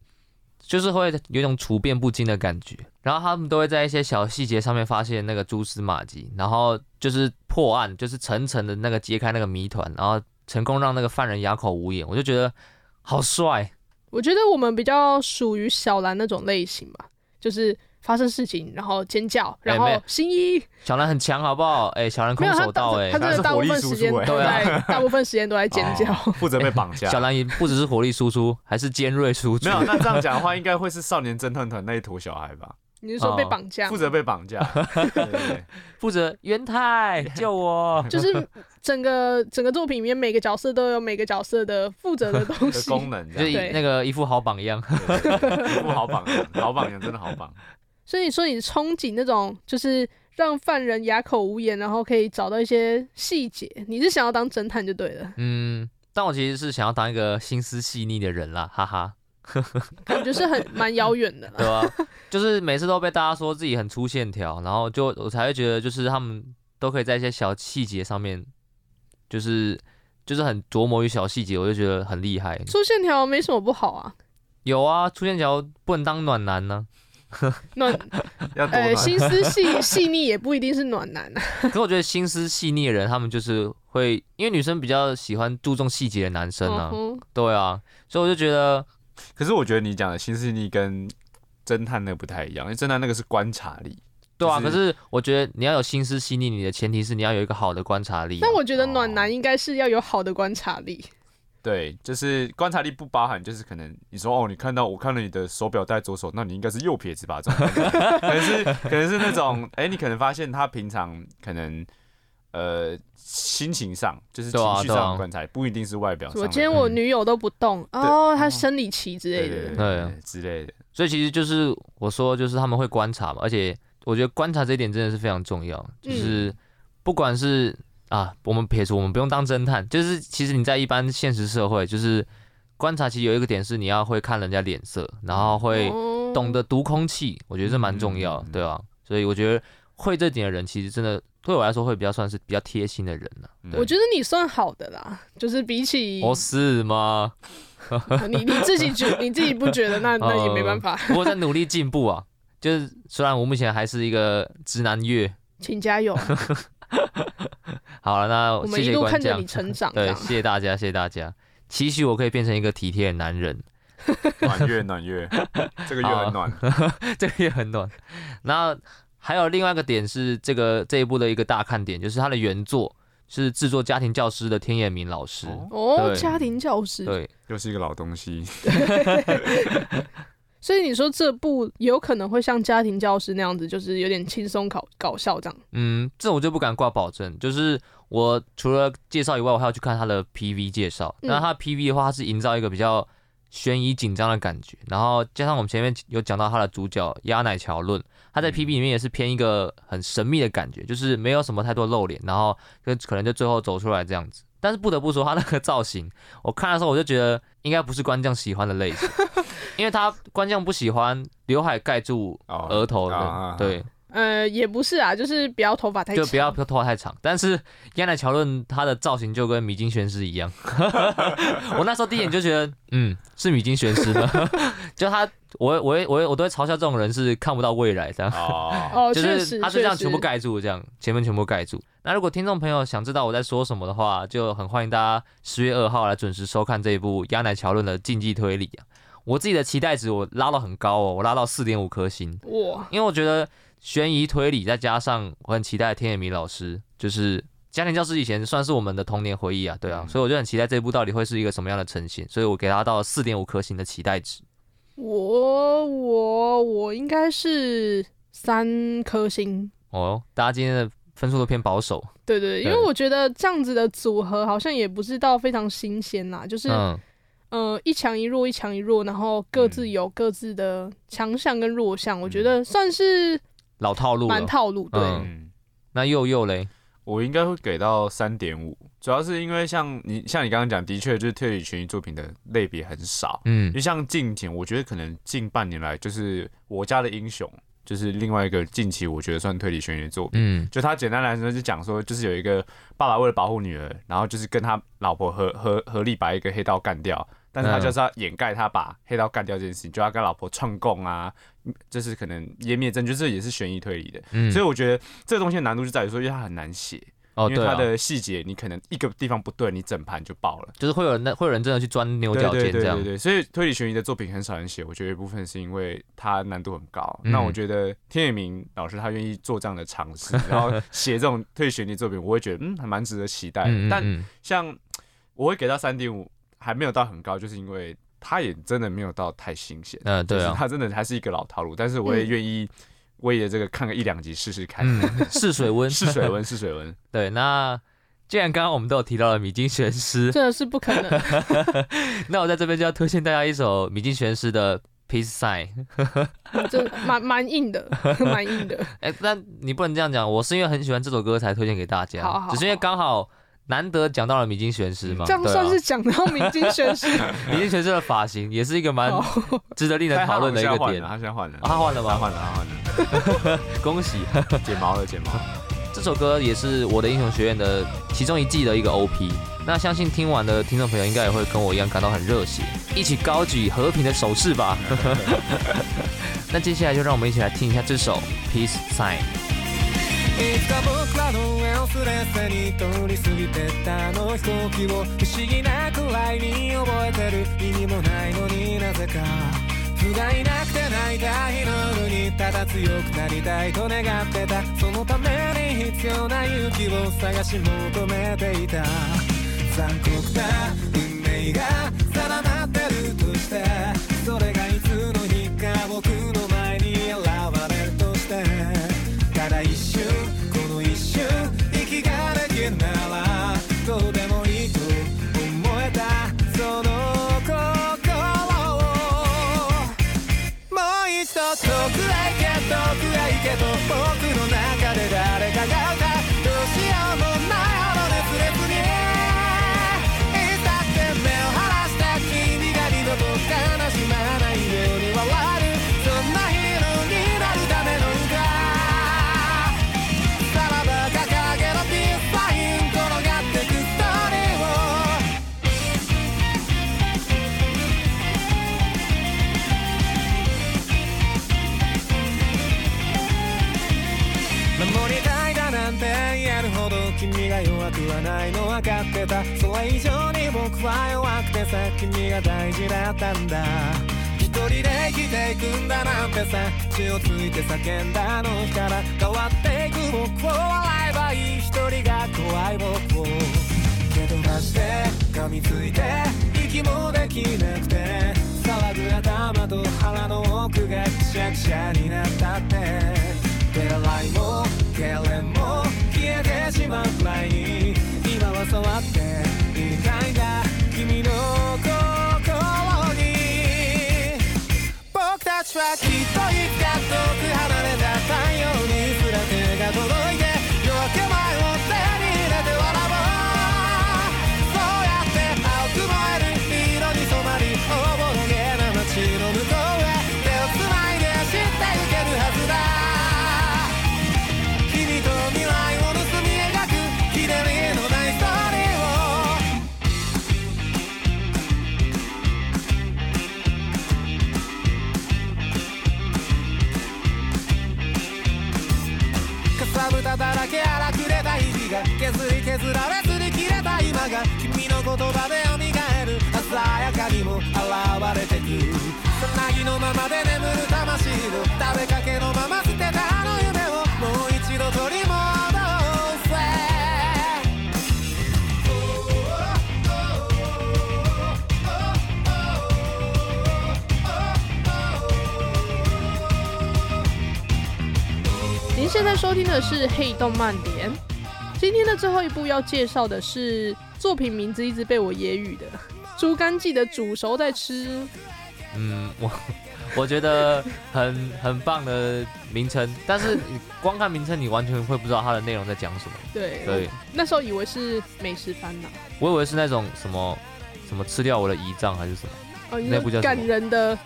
就是会有一种处变不惊的感觉，然后他们都会在一些小细节上面发现那个蛛丝马迹，然后就是破案，就是层层的那个揭开那个谜团，然后成功让那个犯人哑口无言。我就觉得好帅。我觉得我们比较属于小兰那种类型吧，就是发生事情然后尖叫，然后新一小兰很强好不好？哎、欸，小兰空手道哎、欸，他真的大部分时间都在 [laughs] 大部分时间都在尖叫，[laughs] 负责被绑架。小兰也不只是火力输出，还是尖锐输出。没有，那这样讲的话，应该会是少年侦探团那一坨小孩吧？你是说被绑架？负责被绑架，[laughs] 负责元太救我。就是整个整个作品里面，每个角色都有每个角色的负责的东西功能，就是那个一副好榜样，一副好榜样，好榜样真的好榜。所以你说你憧憬那种，就是让犯人哑口无言，然后可以找到一些细节，你是想要当侦探就对了。嗯，但我其实是想要当一个心思细腻的人啦，哈哈。[laughs] 感觉是很蛮遥远的，对啊，就是每次都被大家说自己很粗线条，然后就我才会觉得，就是他们都可以在一些小细节上面，就是就是很琢磨于小细节，我就觉得很厉害。粗线条没什么不好啊，有啊，粗线条不能当暖男呢、啊，[laughs] 暖，[laughs] 呃暖，心思细 [laughs] 细腻也不一定是暖男啊。可是我觉得心思细腻的人，他们就是会，因为女生比较喜欢注重细节的男生啊，嗯、对啊，所以我就觉得。可是我觉得你讲的心思细腻跟侦探那个不太一样，因为侦探那个是观察力。对啊，可是我觉得你要有心思细腻，你的前提是你要有一个好的观察力。但我觉得暖男应该是要有好的观察力。哦。对，就是观察力不包含，就是可能你说哦，你看到我看了你的手表戴左手，那你应该是右撇子吧？这种可能是可能是那种，哎、欸，你可能发现他平常可能。呃，心情上就是情绪上的观察，不一定是外表上。我今天我女友都不动、嗯、哦，她生理期之类的，对，之类的。所以其实就是我说，就是他们会观察嘛，而且我觉得观察这一点真的是非常重要。就是不管是、嗯、啊，我们撇除我们不用当侦探，就是其实你在一般现实社会，就是观察，其实有一个点是你要会看人家脸色，然后会懂得读空气，我觉得这蛮重要，对吧、啊？所以我觉得会这点的人，其实真的。对我来说会比较算是比较贴心的人了、啊。我觉得你算好的啦，就是比起哦，是吗？你你自己觉你自己不觉得那 [laughs] 那也没办法。我在努力进步啊，就是虽然我目前还是一个直男月，请加油。[laughs] [laughs] 好了，那谢谢我们一路看着你成长。[laughs] 对，谢谢大家，谢谢大家。期许我可以变成一个体贴的男人。[laughs] 暖月暖月，这个月很暖，这个月很暖。然后。还有另外一个点是，这个这一部的一个大看点，就是它的原作是制作《家庭教师》的天野明老师哦，家庭教师对，又是一个老东西。所以你说这部有可能会像《家庭教师》那样子，就是有点轻松搞搞笑这样？嗯，这我就不敢挂保证。就是我除了介绍以外，我还要去看他的 PV 介绍。那他的 PV 的话，他是营造一个比较。悬疑紧张的感觉，然后加上我们前面有讲到他的主角鸭乃桥论，他在 PV 里面也是偏一个很神秘的感觉，就是没有什么太多露脸，然后就可能就最后走出来这样子。但是不得不说，他那个造型，我看的时候我就觉得应该不是观众喜欢的类型，因为他观众不喜欢刘海盖住额头的，对。呃，也不是啊，就是不要头发太长，就不要头发太长。但是亚乃桥论他的造型就跟米津玄师一样，[laughs] 我那时候第一眼就觉得，嗯，是米津玄师的。[laughs] 就他，我我我我都会嘲笑这种人是看不到未来的。[laughs] 哦，就是他是这样全部盖住，这样前面全部盖住。那如果听众朋友想知道我在说什么的话，就很欢迎大家十月二号来准时收看这一部鸭乃乔论的竞技推理啊。我自己的期待值我拉到很高哦，我拉到四点五颗星哇，因为我觉得。悬疑推理，再加上我很期待天野明老师，就是家庭教师以前算是我们的童年回忆啊，对啊，所以我就很期待这一部到底会是一个什么样的呈现，所以我给他到四点五颗星的期待值。我我我应该是三颗星。哦，大家今天的分数都偏保守。对对，因为我觉得这样子的组合好像也不是到非常新鲜啦，就是嗯、呃、一强一弱，一强一弱，然后各自有各自的强项跟弱项，我觉得算是。老套路，蛮套路，对。嗯、那佑佑嘞，我应该会给到三点五，主要是因为像你像你刚刚讲，的确就是推理悬疑作品的类别很少，嗯，就像近前，我觉得可能近半年来就是我家的英雄，就是另外一个近期我觉得算推理悬疑的作品，嗯，就他简单来说就讲说，就是有一个爸爸为了保护女儿，然后就是跟他老婆合合合力把一个黑道干掉。但是他就是要掩盖他把黑道干掉这件事情，就要跟老婆串供啊，就是可能湮灭证据，这也是悬疑推理的。嗯，所以我觉得这个东西的难度就在于说，因为它很难写，哦，因为它的细节你可能一个地方不对，你整盘就爆了，就是会有人会有人真的去钻牛角尖这样。对对对所以推理悬疑的作品很少人写，我觉得一部分是因为它难度很高。嗯，那我觉得天野明老师他愿意做这样的尝试，然后写这种 [laughs] 推理悬疑作品，我会觉得嗯还蛮值得期待的。嗯嗯嗯，但像我会给到三点五。还没有到很高，就是因为他也真的没有到太新鲜。嗯，对啊，他真的还是一个老套路。但是我也愿意为了这个看个一两集试试看，试水温，试水温，试水温。[laughs] 对，那既然刚刚我们都有提到了米津玄师，[laughs] 这是不可能。[laughs] 那我在这边就要推荐大家一首米津玄师的《Peace Sign》，这蛮蛮硬的，蛮硬的。哎，但你不能这样讲，我是因为很喜欢这首歌才推荐给大家，好好好，只是因为刚好。难得讲到了米津玄师嘛，这样算是讲到米津玄师。[laughs] 米津玄师的发型也是一个蛮值得令人讨论的一个点。他先换了，他换了吗？他换了，他换了。[laughs] 恭喜，[laughs] 剪毛了，剪毛。这首歌也是我的英雄学院的其中一季的一个 OP。那相信听完的听众朋友应该也会跟我一样感到很热血，一起高举和平的手势吧。那接下来就让我们一起来听一下这首 Peace Sign。いつか仆らの上をすれすれに通り过ぎてったあの飞行机を不思议なくらいに覚えてる意味もないのになぜか。不甲斐なくて泣いた日の夜にただ强くなりたいと愿ってた。そのために必要な勇気を探し求めていた。残酷な运命が定まってるとして。てた。それ以上に仆は弱くてさ君が大事だったんだ。一人で生きていくんだなんてさ口をついて叫んだあの日から変わっていく仆を笑えばいい。一人が怖い仆を。蹴飞ばして噛みついて息もできなくて騒ぐ头と腹の奥がくしゃくしゃになったって。手洗いも痙攣も消えてしまうくらい。に触っていたいんだ君の心に。僕たちはきっといつか远くのままで眠る魂を食べかけのまま舍てたあの梦をもう一度取り戻せ现在收听的是《嘿动漫点》，今天的最后一部要介绍的是作品名字一直被我揶揄的《猪肝记》的煮熟在吃。 嗯，我 [laughs] 我觉得很很棒的名称，但是你光看名称，你完全会不知道它的内容在讲什么。对对，那时候以为是美食番呢，我以为是那种什么什么吃掉我的胰脏还是什么，哦，那部叫感人的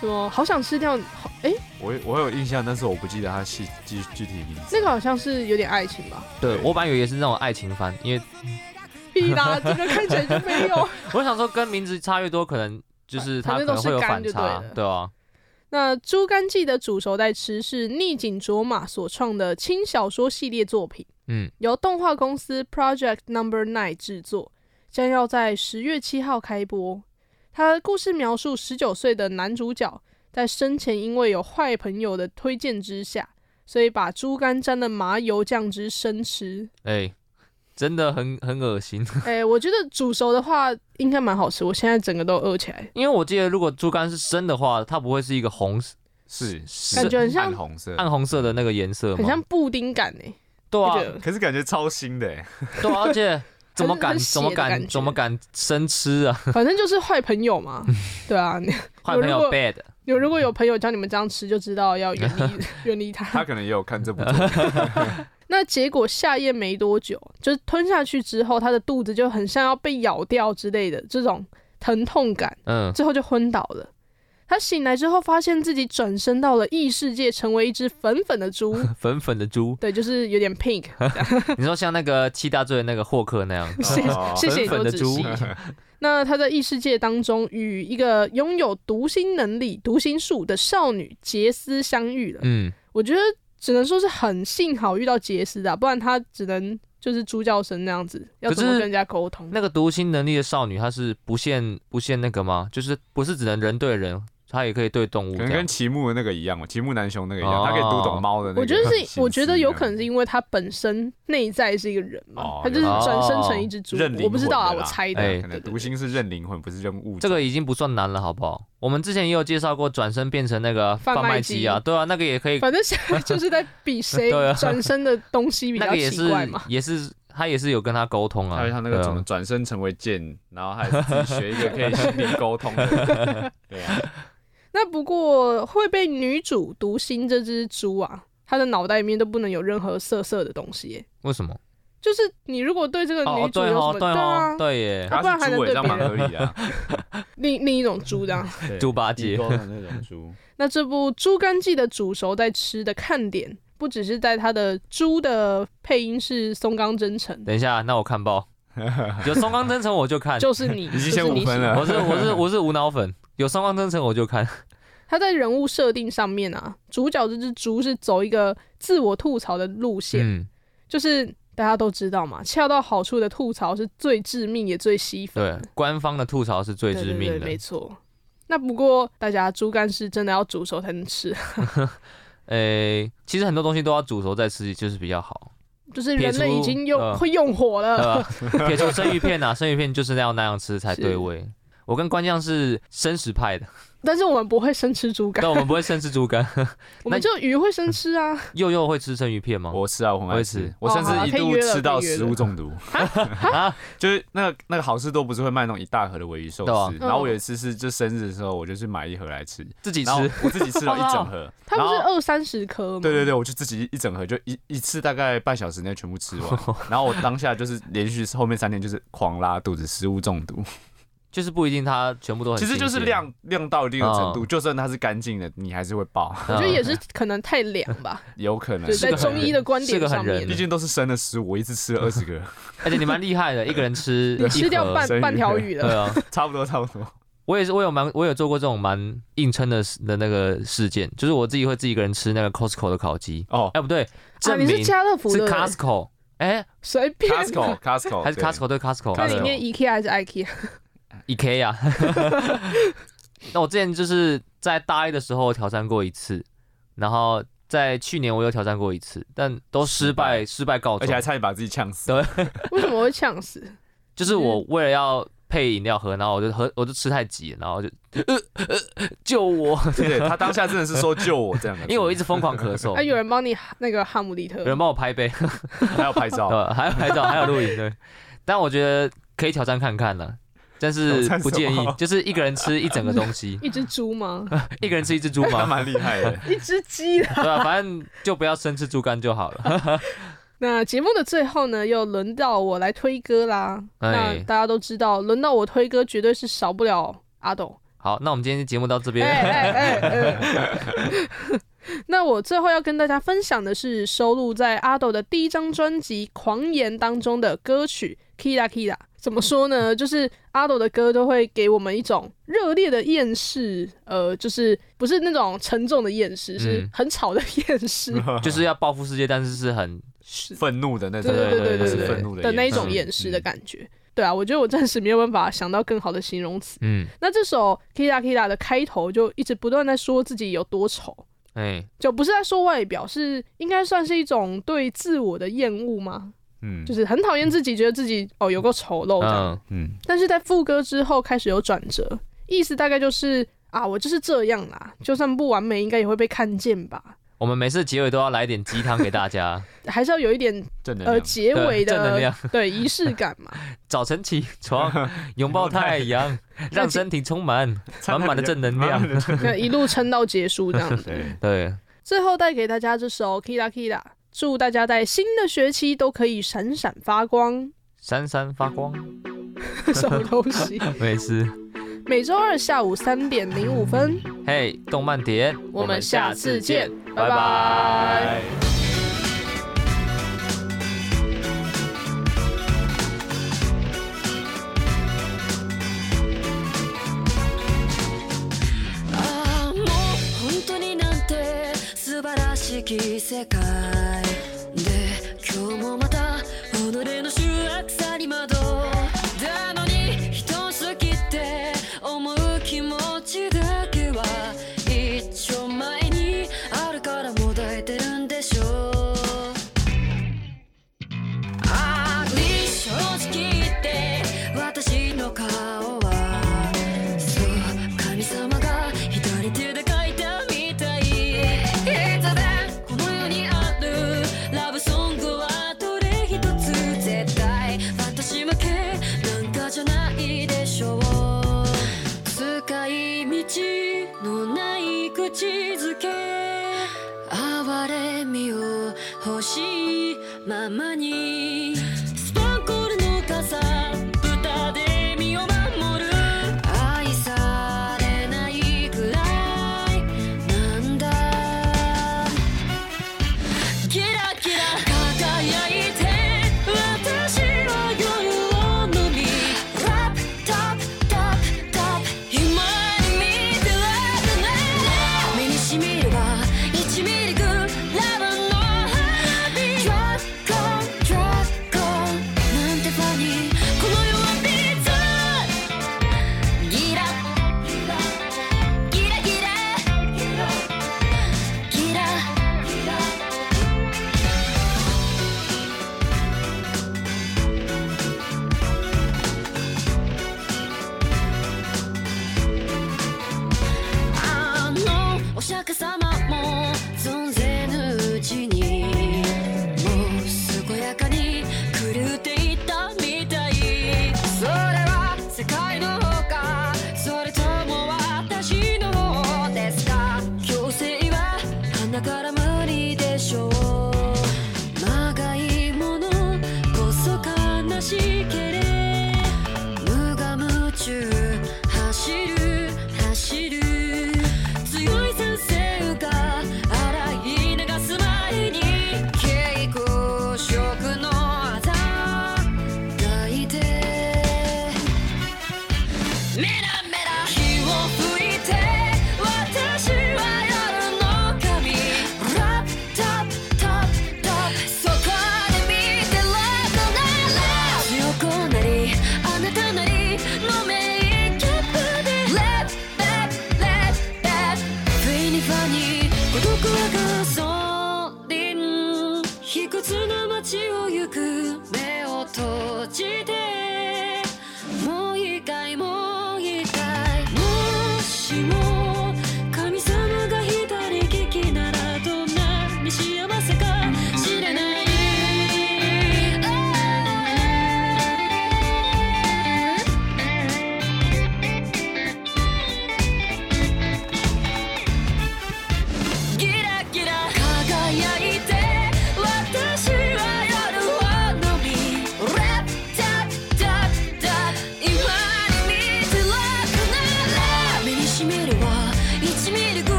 什么？好想吃掉，好哎，我我有印象，但是我不记得它细具具体名字。那个好像是有点爱情吧？对，我本来以为也是那种爱情番，因为屁啦，这个看起来就没有。[laughs] 我想说，跟名字差越多，可能就是它可能会有反差，对啊。那猪肝记的煮熟代吃是逆井卓马所创的轻小说系列作品，嗯，由动画公司 Project Number Nine 制作，将要在十月七号开播。他的故事描述十九岁的男主角在生前因为有坏朋友的推荐之下，所以把猪肝沾了麻油酱汁生吃。哎、欸。真的很很恶心。[laughs] 哎、欸，我觉得煮熟的话应该蛮好吃。我现在整个都饿起来。因为我记得，如果猪肝是生的话，它不会是一个红，是，是感觉很像暗红色，暗红色的那个颜色，很像布丁感诶。对啊，可是感觉超腥的。对啊，[laughs] 而且怎么敢怎么敢怎么敢生吃啊？反正就是坏朋友嘛。[laughs] 对啊，坏朋友 bad。有如果有朋友教你们这样吃，就知道要远离远离他。他可能也有看这部。那结果下咽没多久，就是吞下去之后，他的肚子就很像要被咬掉之类的这种疼痛感，嗯，最后就昏倒了。他醒来之后，发现自己转身到了异世界，成为一只粉粉的猪，[laughs] 粉粉的猪，[laughs] 对，就是有点 pink。[laughs] 你说像那个七大罪的那个霍克那样，谢谢谢多仔细。那他在异世界当中，与一个拥有读心能力、读心术的少女杰斯相遇了。嗯，我觉得。只能说是很幸好遇到杰斯的，不然他只能就是猪叫声那样子，要怎么跟人家沟通？那个读心能力的少女，她是不限不限那个吗？就是不是只能人对人，她也可以对动物？可能跟奇木的那个一样嘛，齐木南雄那个一样，他、哦、可以读懂猫的那个。我觉得是，我觉得有可能是因为他本身内在是一个人嘛，他、哦、就是转生成一只猪。哦、我不知道啊，我猜的。欸、可能读心是认灵魂，不是认物。这个已经不算难了，好不好？我们之前也有介绍过转身变成那个贩卖机啊，对啊，那个也可以。反正现在 [laughs] 就是在比谁 [laughs] 转身的东西比较奇怪嘛。也是，他也是有跟他沟通啊。还有他那个怎么转身成为剑，然后还是自己学一个可以心灵沟通的。[laughs] 对啊。那不过会被女主读心这只猪啊，它的脑袋里面都不能有任何色色的东西。为什么？就是你如果对这个女主有什么、哦、对，哦对，哦、对耶，不然还能对别人合理啊。[laughs] 另另一种猪这样，猪八戒那种猪。[laughs] 那这部《猪肝记》的煮熟在吃的看点，不只是在它的猪的配音是松冈真澄。等一下，那我看报，[laughs] 有松冈真澄我就看，就是你，已经先五分了。我是我是我是无脑粉，有上方真诚我就看。[laughs] 他在人物设定上面啊，主角这只猪是走一个自我吐槽的路线，嗯、就是。大家都知道嘛，恰到好处的吐槽是最致命也最吸粉。对，官方的吐槽是最致命的，没错。那不过大家猪肝是真的要煮熟才能吃。[laughs] 诶、欸，其实很多东西都要煮熟再吃，就是比较好。就是人类已经用、呃、会用火了。撇除生鱼片啊，生鱼片就是那样那样吃才 [laughs] 对味。我跟关将是生食派的。但是我们不会生吃猪肝，但，我们不会生吃猪肝，[laughs] 我们就鱼会生吃啊。佑佑会吃生鱼片吗？我吃啊，我很爱吃，我甚至一度吃到食物中毒。啊，就是那个那个好事多不是会卖那种一大盒的尾鱼寿司，然后我有一次是就生日的时候，我就去买一盒来吃，自己吃，我自己吃了一整盒。[laughs] 它不是二三十颗吗？对对对，我就自己一整盒，就一一次大概半小时内全部吃完。[laughs] 然后我当下就是连续后面三天就是狂拉肚子，食物中毒。就是不一定，它全部都很。其实就是量量到一定的程度，就算它是干净的，你还是会爆。[laughs] 我觉得也是可能太凉吧，[laughs] 有可能。在中医的观点上面，毕竟都是生的食物，我一次吃了二十个，[laughs] 而且你蛮厉害的，一个人吃，你吃掉半半条鱼了。对啊，差不多差不多。我也是，我有蛮，我有做过这种蛮硬撑的的那个事件，就是我自己会自己一个人吃那个 Costco 的烤鸡。哦，哎不对，你是家乐福的，是 Costco。哎，随便。Costco，Costco 还是 Costco 对 Costco。那里面 IKEA 还是 IKEA？E K 呀，[laughs] 那我之前就是在大一的时候挑战过一次，然后在去年我又挑战过一次，但都失败，失败告终，而且还差点把自己呛死。对，[laughs] 为什么会呛死？就是我为了要配饮料喝，然后我就喝，我就吃太急，然后就呃呃 [laughs] 救我！对，他当下真的是说救我这样的，因为我一直疯狂咳嗽。哎，有人帮你那个哈姆利特，有人帮我拍杯，还要拍照，还要拍照，还有录影。对，但我觉得可以挑战看看呢。但是不建议，就是一个人吃一整个东西。[laughs] 一只猪吗？[laughs] 一个人吃一只猪吗？[laughs] 蛮厉害的。一只鸡。对啊，反正就不要生吃猪肝就好了。那节目的最后呢，又轮到我来推歌啦。哎、那大家都知道，轮到我推歌，绝对是少不了阿斗。好，那我们今天节目到这边。哎哎哎、那我最后要跟大家分享的是收录在阿斗的第一张专辑《狂言》当中的歌曲《Kira Kira》。怎么说呢？就是阿斗的歌都会给我们一种热烈的厌世，呃，就是不是那种沉重的厌世，是很吵的厌世，[laughs] 就是要报复世界，但是是很愤怒的那种，对对对对对，愤怒的那一种厌世的感觉。对啊，我觉得我暂时没有办法想到更好的形容词。嗯，那这首 Kira Kira 的开头就一直不断在说自己有多丑，哎，就不是在说外表，是应该算是一种对自我的厌恶吗？嗯，就是很讨厌自己，觉得自己哦有够丑陋的，嗯，但是在副歌之后开始有转折，意思大概就是啊，我就是这样啦，就算不完美，应该也会被看见吧。我们每次结尾都要来点鸡汤给大家，[laughs] 还是要有一点呃结尾的正能量，对仪式感嘛。[laughs] 早晨起床，拥抱太阳，[laughs] 让身体充满满满的正能量，一路撑到结束这样子。对，最后带给大家这首 Kira Kira。祝大家在新的学期都可以闪闪发光，闪闪发光，[laughs] 什么东西？[laughs] 没事。每周二下午三点零五分，嘿，动漫点，我们下次见，拜拜。しき世界で今日もまた己の醜悪さに惑う。欲しいままに